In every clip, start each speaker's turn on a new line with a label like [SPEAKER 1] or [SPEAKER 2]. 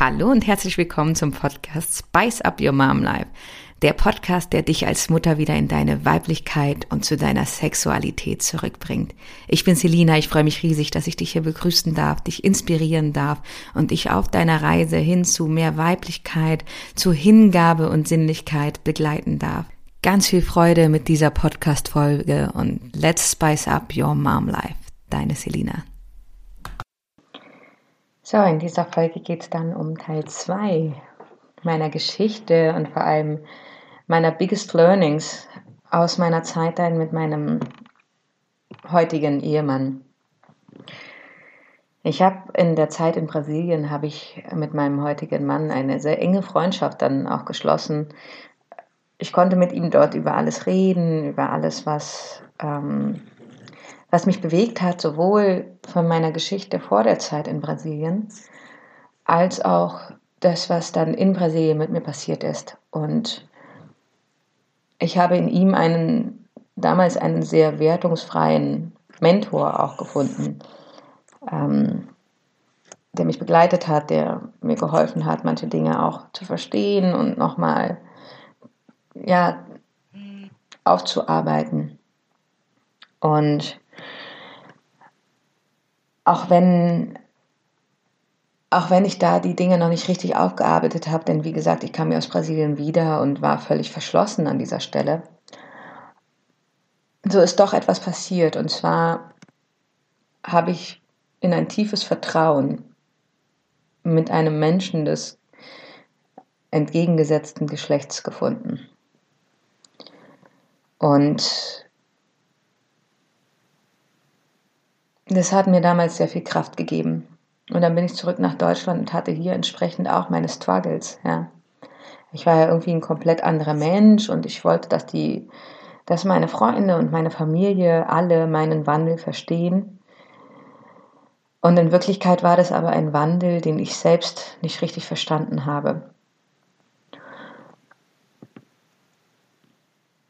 [SPEAKER 1] Hallo und herzlich willkommen zum Podcast Spice Up Your Mom Life. Der Podcast, der dich als Mutter wieder in deine Weiblichkeit und zu deiner Sexualität zurückbringt. Ich bin Selina, ich freue mich riesig, dass ich dich hier begrüßen darf, dich inspirieren darf und dich auf deiner Reise hin zu mehr Weiblichkeit, zu Hingabe und Sinnlichkeit begleiten darf. Ganz viel Freude mit dieser Podcast-Folge und let's spice up your mom life. Deine Selina.
[SPEAKER 2] So, in dieser Folge geht es dann um Teil 2 meiner Geschichte und vor allem meiner Biggest Learnings aus meiner Zeit dann mit meinem heutigen Ehemann. Ich habe in der Zeit in Brasilien habe ich mit meinem heutigen Mann eine sehr enge Freundschaft dann auch geschlossen. Ich konnte mit ihm dort über alles reden, über alles, was ähm, was mich bewegt hat, sowohl von meiner Geschichte vor der Zeit in Brasilien, als auch das, was dann in Brasilien mit mir passiert ist. Und ich habe in ihm einen, damals einen sehr wertungsfreien Mentor auch gefunden, ähm, der mich begleitet hat, der mir geholfen hat, manche Dinge auch zu verstehen und nochmal ja, aufzuarbeiten. Und auch wenn, auch wenn ich da die Dinge noch nicht richtig aufgearbeitet habe, denn wie gesagt, ich kam ja aus Brasilien wieder und war völlig verschlossen an dieser Stelle, so ist doch etwas passiert. Und zwar habe ich in ein tiefes Vertrauen mit einem Menschen des entgegengesetzten Geschlechts gefunden. Und das hat mir damals sehr viel Kraft gegeben. Und dann bin ich zurück nach Deutschland und hatte hier entsprechend auch meine Struggles, ja. Ich war ja irgendwie ein komplett anderer Mensch und ich wollte, dass die, dass meine Freunde und meine Familie alle meinen Wandel verstehen. Und in Wirklichkeit war das aber ein Wandel, den ich selbst nicht richtig verstanden habe.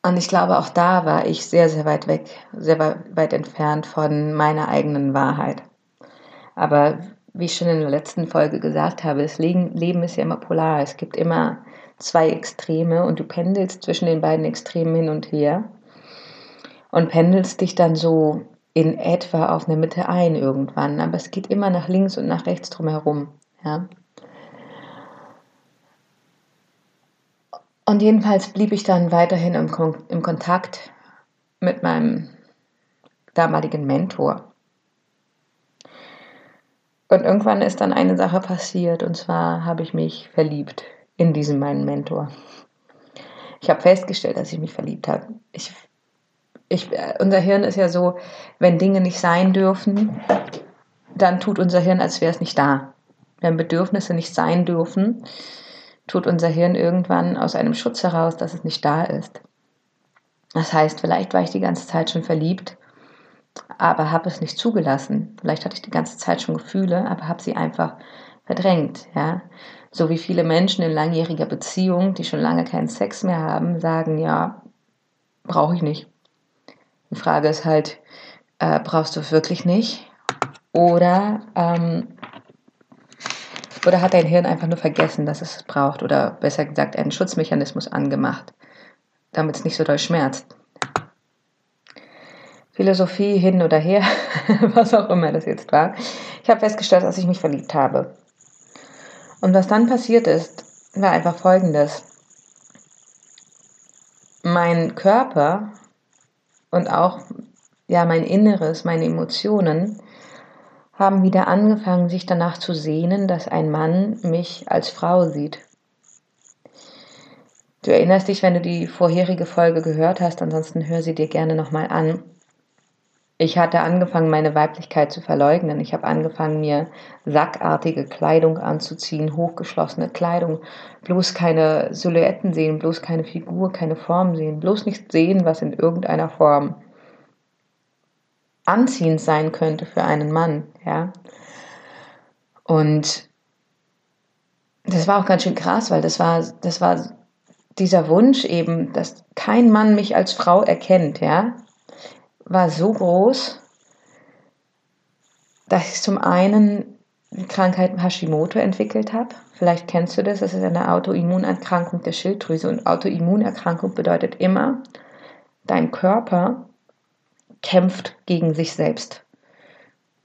[SPEAKER 2] Und ich glaube, auch da war ich sehr, sehr weit weg, sehr weit entfernt von meiner eigenen Wahrheit. Aber wie ich schon in der letzten Folge gesagt habe, das Leben ist ja immer polar. Es gibt immer zwei Extreme und du pendelst zwischen den beiden Extremen hin und her und pendelst dich dann so in etwa auf eine Mitte ein irgendwann. Aber es geht immer nach links und nach rechts drumherum. Ja? Und jedenfalls blieb ich dann weiterhin im, Kon im Kontakt mit meinem damaligen Mentor. Und irgendwann ist dann eine Sache passiert, und zwar habe ich mich verliebt in diesen meinen Mentor. Ich habe festgestellt, dass ich mich verliebt habe. Ich, ich, unser Hirn ist ja so, wenn Dinge nicht sein dürfen, dann tut unser Hirn, als wäre es nicht da. Wenn Bedürfnisse nicht sein dürfen, tut unser Hirn irgendwann aus einem Schutz heraus, dass es nicht da ist. Das heißt, vielleicht war ich die ganze Zeit schon verliebt, aber habe es nicht zugelassen. Vielleicht hatte ich die ganze Zeit schon Gefühle, aber habe sie einfach verdrängt. Ja? So wie viele Menschen in langjähriger Beziehung, die schon lange keinen Sex mehr haben, sagen, ja, brauche ich nicht. Die Frage ist halt, äh, brauchst du es wirklich nicht? Oder ähm, oder hat dein Hirn einfach nur vergessen, dass es braucht? Oder besser gesagt, einen Schutzmechanismus angemacht, damit es nicht so doll schmerzt? Philosophie hin oder her, was auch immer das jetzt war. Ich habe festgestellt, dass ich mich verliebt habe. Und was dann passiert ist, war einfach folgendes. Mein Körper und auch ja mein Inneres, meine Emotionen haben wieder angefangen, sich danach zu sehnen, dass ein Mann mich als Frau sieht. Du erinnerst dich, wenn du die vorherige Folge gehört hast, ansonsten hör sie dir gerne nochmal an. Ich hatte angefangen, meine Weiblichkeit zu verleugnen. Ich habe angefangen, mir sackartige Kleidung anzuziehen, hochgeschlossene Kleidung, bloß keine Silhouetten sehen, bloß keine Figur, keine Form sehen, bloß nicht sehen, was in irgendeiner Form anziehend sein könnte für einen Mann, ja. Und das war auch ganz schön krass, weil das war, das war dieser Wunsch eben, dass kein Mann mich als Frau erkennt, ja, war so groß, dass ich zum einen die Krankheit Hashimoto entwickelt habe. Vielleicht kennst du das, das ist eine Autoimmunerkrankung der Schilddrüse und Autoimmunerkrankung bedeutet immer, dein Körper kämpft gegen sich selbst.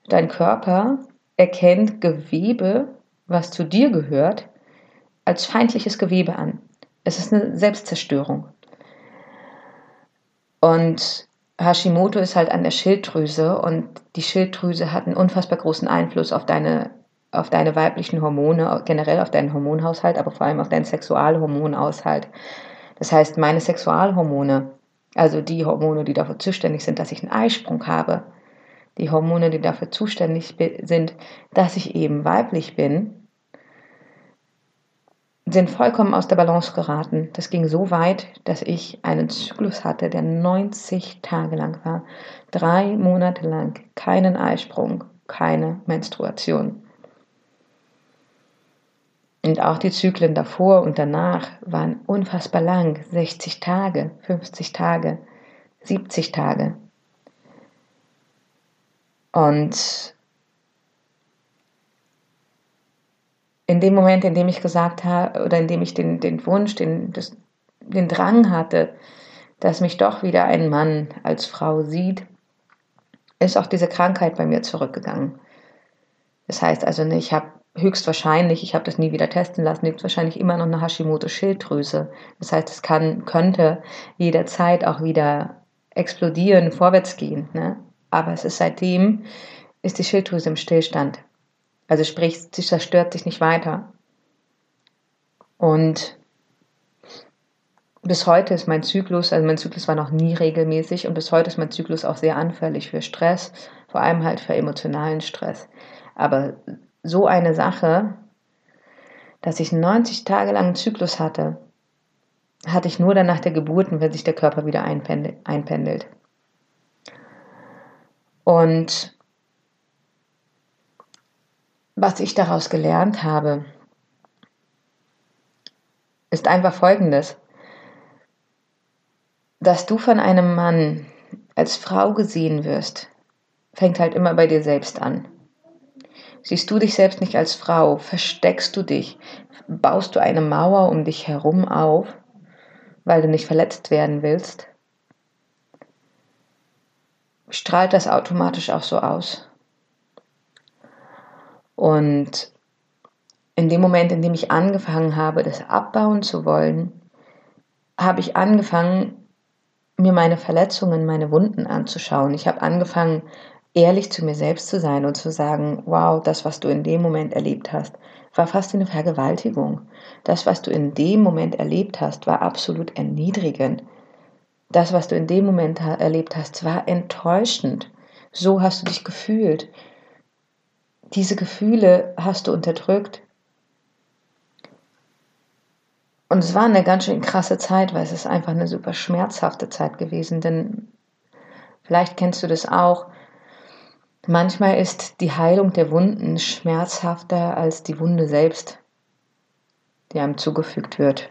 [SPEAKER 2] Dein Körper erkennt Gewebe, was zu dir gehört, als feindliches Gewebe an. Es ist eine Selbstzerstörung. Und Hashimoto ist halt an der Schilddrüse und die Schilddrüse hat einen unfassbar großen Einfluss auf deine, auf deine weiblichen Hormone, generell auf deinen Hormonhaushalt, aber vor allem auf deinen Sexualhormonhaushalt. Das heißt, meine Sexualhormone, also die Hormone, die dafür zuständig sind, dass ich einen Eisprung habe, die Hormone, die dafür zuständig sind, dass ich eben weiblich bin, sind vollkommen aus der Balance geraten. Das ging so weit, dass ich einen Zyklus hatte, der 90 Tage lang war. Drei Monate lang keinen Eisprung, keine Menstruation. Und auch die Zyklen davor und danach waren unfassbar lang. 60 Tage, 50 Tage, 70 Tage. Und in dem Moment, in dem ich gesagt habe, oder in dem ich den, den Wunsch, den, das, den Drang hatte, dass mich doch wieder ein Mann als Frau sieht, ist auch diese Krankheit bei mir zurückgegangen. Das heißt also, ich habe höchstwahrscheinlich, ich habe das nie wieder testen lassen, höchstwahrscheinlich immer noch eine Hashimoto-Schilddrüse. Das heißt, es kann, könnte jederzeit auch wieder explodieren, vorwärts gehen. Ne? Aber es ist seitdem, ist die Schilddrüse im Stillstand. Also sprich, sie zerstört sich nicht weiter. Und bis heute ist mein Zyklus, also mein Zyklus war noch nie regelmäßig und bis heute ist mein Zyklus auch sehr anfällig für Stress, vor allem halt für emotionalen Stress. Aber so eine Sache, dass ich 90 Tage lang einen Zyklus hatte, hatte ich nur dann nach der Geburt, wenn sich der Körper wieder einpendelt. Und was ich daraus gelernt habe, ist einfach Folgendes, dass du von einem Mann als Frau gesehen wirst, fängt halt immer bei dir selbst an. Siehst du dich selbst nicht als Frau, versteckst du dich, baust du eine Mauer um dich herum auf, weil du nicht verletzt werden willst, strahlt das automatisch auch so aus. Und in dem Moment, in dem ich angefangen habe, das abbauen zu wollen, habe ich angefangen, mir meine Verletzungen, meine Wunden anzuschauen. Ich habe angefangen, ehrlich zu mir selbst zu sein und zu sagen, wow, das, was du in dem Moment erlebt hast, war fast eine Vergewaltigung. Das, was du in dem Moment erlebt hast, war absolut erniedrigend. Das, was du in dem Moment erlebt hast, war enttäuschend. So hast du dich gefühlt. Diese Gefühle hast du unterdrückt. Und es war eine ganz schön krasse Zeit, weil es ist einfach eine super schmerzhafte Zeit gewesen, denn vielleicht kennst du das auch, Manchmal ist die Heilung der Wunden schmerzhafter als die Wunde selbst, die einem zugefügt wird.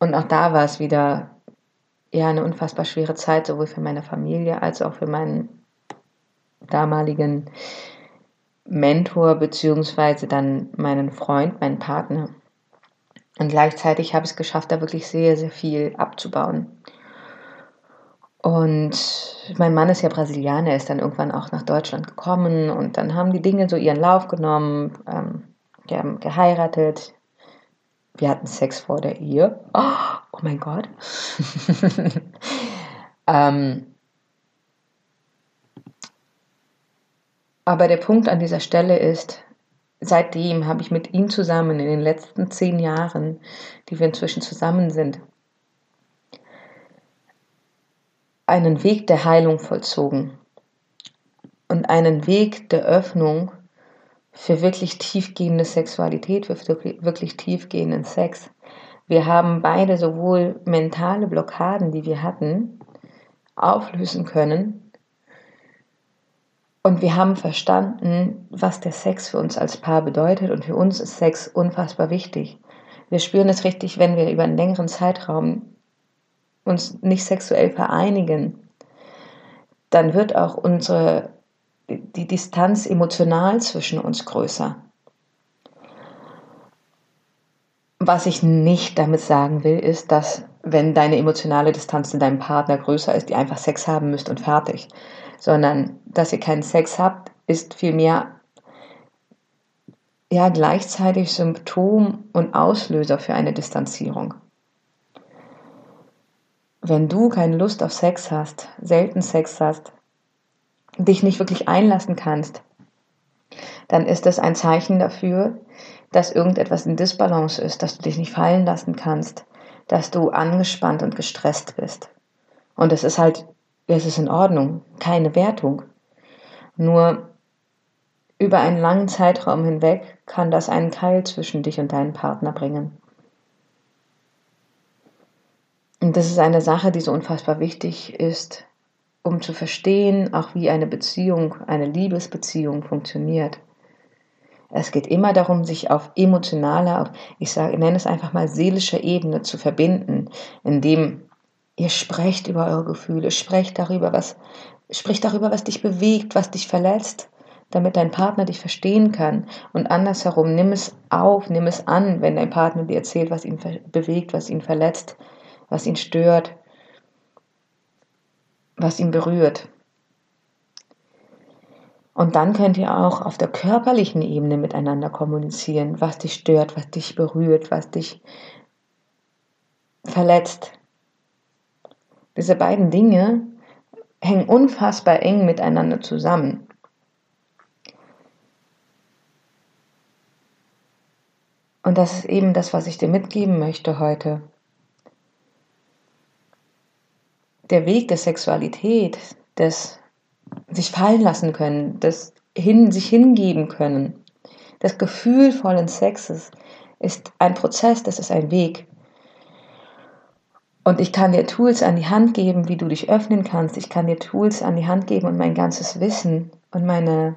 [SPEAKER 2] Und auch da war es wieder ja eine unfassbar schwere Zeit, sowohl für meine Familie als auch für meinen damaligen Mentor beziehungsweise dann meinen Freund, meinen Partner. Und gleichzeitig habe ich es geschafft, da wirklich sehr, sehr viel abzubauen. Und mein Mann ist ja Brasilianer, er ist dann irgendwann auch nach Deutschland gekommen und dann haben die Dinge so ihren Lauf genommen. Ähm, wir haben geheiratet. Wir hatten Sex vor der Ehe. Oh, oh mein Gott. ähm, aber der Punkt an dieser Stelle ist, seitdem habe ich mit ihm zusammen in den letzten zehn Jahren, die wir inzwischen zusammen sind, einen Weg der Heilung vollzogen und einen Weg der Öffnung für wirklich tiefgehende Sexualität, für wirklich tiefgehenden Sex. Wir haben beide sowohl mentale Blockaden, die wir hatten, auflösen können. Und wir haben verstanden, was der Sex für uns als Paar bedeutet. Und für uns ist Sex unfassbar wichtig. Wir spüren es richtig, wenn wir über einen längeren Zeitraum uns nicht sexuell vereinigen, dann wird auch unsere, die Distanz emotional zwischen uns größer. Was ich nicht damit sagen will, ist, dass wenn deine emotionale Distanz zu deinem Partner größer ist, ihr einfach Sex haben müsst und fertig. Sondern, dass ihr keinen Sex habt, ist vielmehr ja gleichzeitig Symptom und Auslöser für eine Distanzierung. Wenn du keine Lust auf Sex hast, selten Sex hast, dich nicht wirklich einlassen kannst, dann ist das ein Zeichen dafür, dass irgendetwas in Disbalance ist, dass du dich nicht fallen lassen kannst, dass du angespannt und gestresst bist. Und es ist halt, es ist in Ordnung, keine Wertung. Nur über einen langen Zeitraum hinweg kann das einen Keil zwischen dich und deinen Partner bringen. Und das ist eine Sache, die so unfassbar wichtig ist, um zu verstehen, auch wie eine Beziehung, eine Liebesbeziehung funktioniert. Es geht immer darum, sich auf emotionaler, auf, ich sage, ich nenne es einfach mal seelischer Ebene zu verbinden, indem ihr sprecht über eure Gefühle, sprecht darüber, was, spricht darüber, was dich bewegt, was dich verletzt, damit dein Partner dich verstehen kann. Und andersherum, nimm es auf, nimm es an, wenn dein Partner dir erzählt, was ihn bewegt, was ihn verletzt, was ihn stört, was ihn berührt. Und dann könnt ihr auch auf der körperlichen Ebene miteinander kommunizieren, was dich stört, was dich berührt, was dich verletzt. Diese beiden Dinge hängen unfassbar eng miteinander zusammen. Und das ist eben das, was ich dir mitgeben möchte heute. Der Weg der Sexualität, des sich fallen lassen können, des hin, sich hingeben können, des gefühlvollen Sexes ist ein Prozess, das ist ein Weg. Und ich kann dir Tools an die Hand geben, wie du dich öffnen kannst. Ich kann dir Tools an die Hand geben und mein ganzes Wissen und meine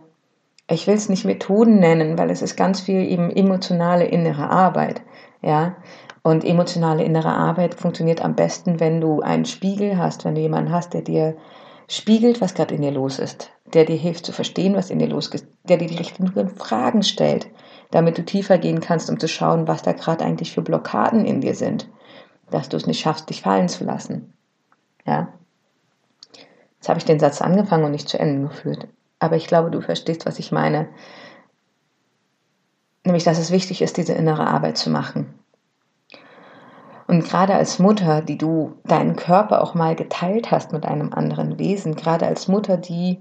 [SPEAKER 2] ich will es nicht Methoden nennen, weil es ist ganz viel eben emotionale innere Arbeit, ja. Und emotionale innere Arbeit funktioniert am besten, wenn du einen Spiegel hast, wenn du jemanden hast, der dir spiegelt, was gerade in dir los ist, der dir hilft zu verstehen, was in dir los ist, der dir die richtigen Fragen stellt, damit du tiefer gehen kannst, um zu schauen, was da gerade eigentlich für Blockaden in dir sind, dass du es nicht schaffst, dich fallen zu lassen. Ja. Jetzt habe ich den Satz angefangen und nicht zu Ende geführt. Aber ich glaube, du verstehst, was ich meine. Nämlich, dass es wichtig ist, diese innere Arbeit zu machen. Und gerade als Mutter, die du deinen Körper auch mal geteilt hast mit einem anderen Wesen, gerade als Mutter, die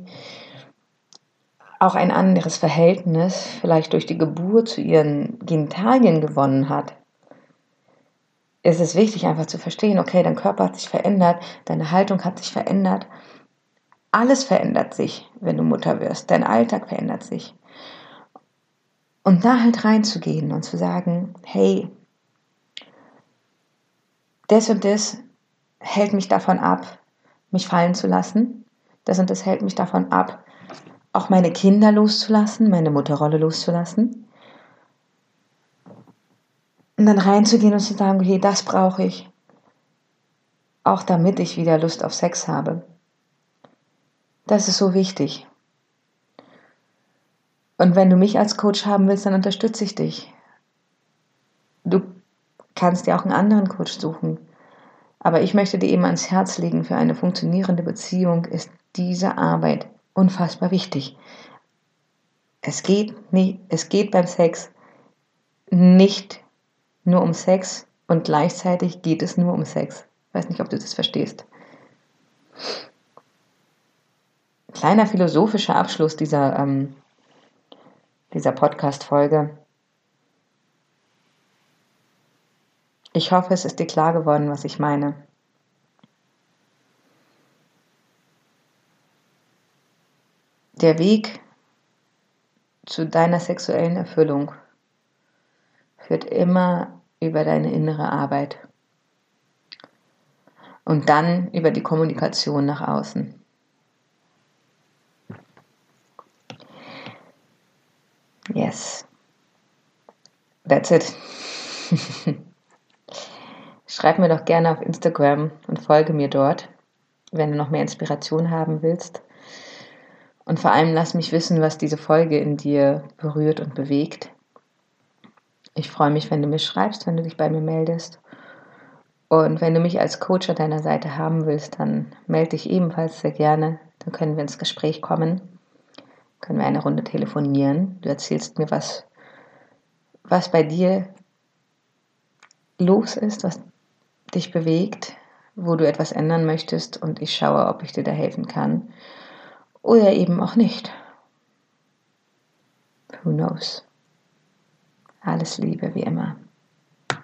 [SPEAKER 2] auch ein anderes Verhältnis vielleicht durch die Geburt zu ihren Genitalien gewonnen hat, ist es wichtig einfach zu verstehen, okay, dein Körper hat sich verändert, deine Haltung hat sich verändert alles verändert sich, wenn du Mutter wirst. Dein Alltag verändert sich. Und da halt reinzugehen und zu sagen, hey, das und das hält mich davon ab, mich fallen zu lassen. Das und das hält mich davon ab, auch meine Kinder loszulassen, meine Mutterrolle loszulassen. Und dann reinzugehen und zu sagen, okay, das brauche ich. Auch damit ich wieder Lust auf Sex habe. Das ist so wichtig. Und wenn du mich als Coach haben willst, dann unterstütze ich dich. Du kannst dir auch einen anderen Coach suchen. Aber ich möchte dir eben ans Herz legen, für eine funktionierende Beziehung ist diese Arbeit unfassbar wichtig. Es geht, nicht, es geht beim Sex nicht nur um Sex und gleichzeitig geht es nur um Sex. Ich weiß nicht, ob du das verstehst kleiner philosophischer Abschluss dieser, ähm, dieser Podcast-Folge. Ich hoffe, es ist dir klar geworden, was ich meine. Der Weg zu deiner sexuellen Erfüllung führt immer über deine innere Arbeit und dann über die Kommunikation nach außen. Yes. That's it. Schreib mir doch gerne auf Instagram und folge mir dort, wenn du noch mehr Inspiration haben willst. Und vor allem lass mich wissen, was diese Folge in dir berührt und bewegt. Ich freue mich, wenn du mir schreibst, wenn du dich bei mir meldest. Und wenn du mich als Coach an deiner Seite haben willst, dann melde dich ebenfalls sehr gerne. Dann können wir ins Gespräch kommen. Können wir eine Runde telefonieren. Du erzählst mir, was, was bei dir los ist, was dich bewegt, wo du etwas ändern möchtest und ich schaue, ob ich dir da helfen kann. Oder eben auch nicht. Who knows? Alles Liebe wie immer.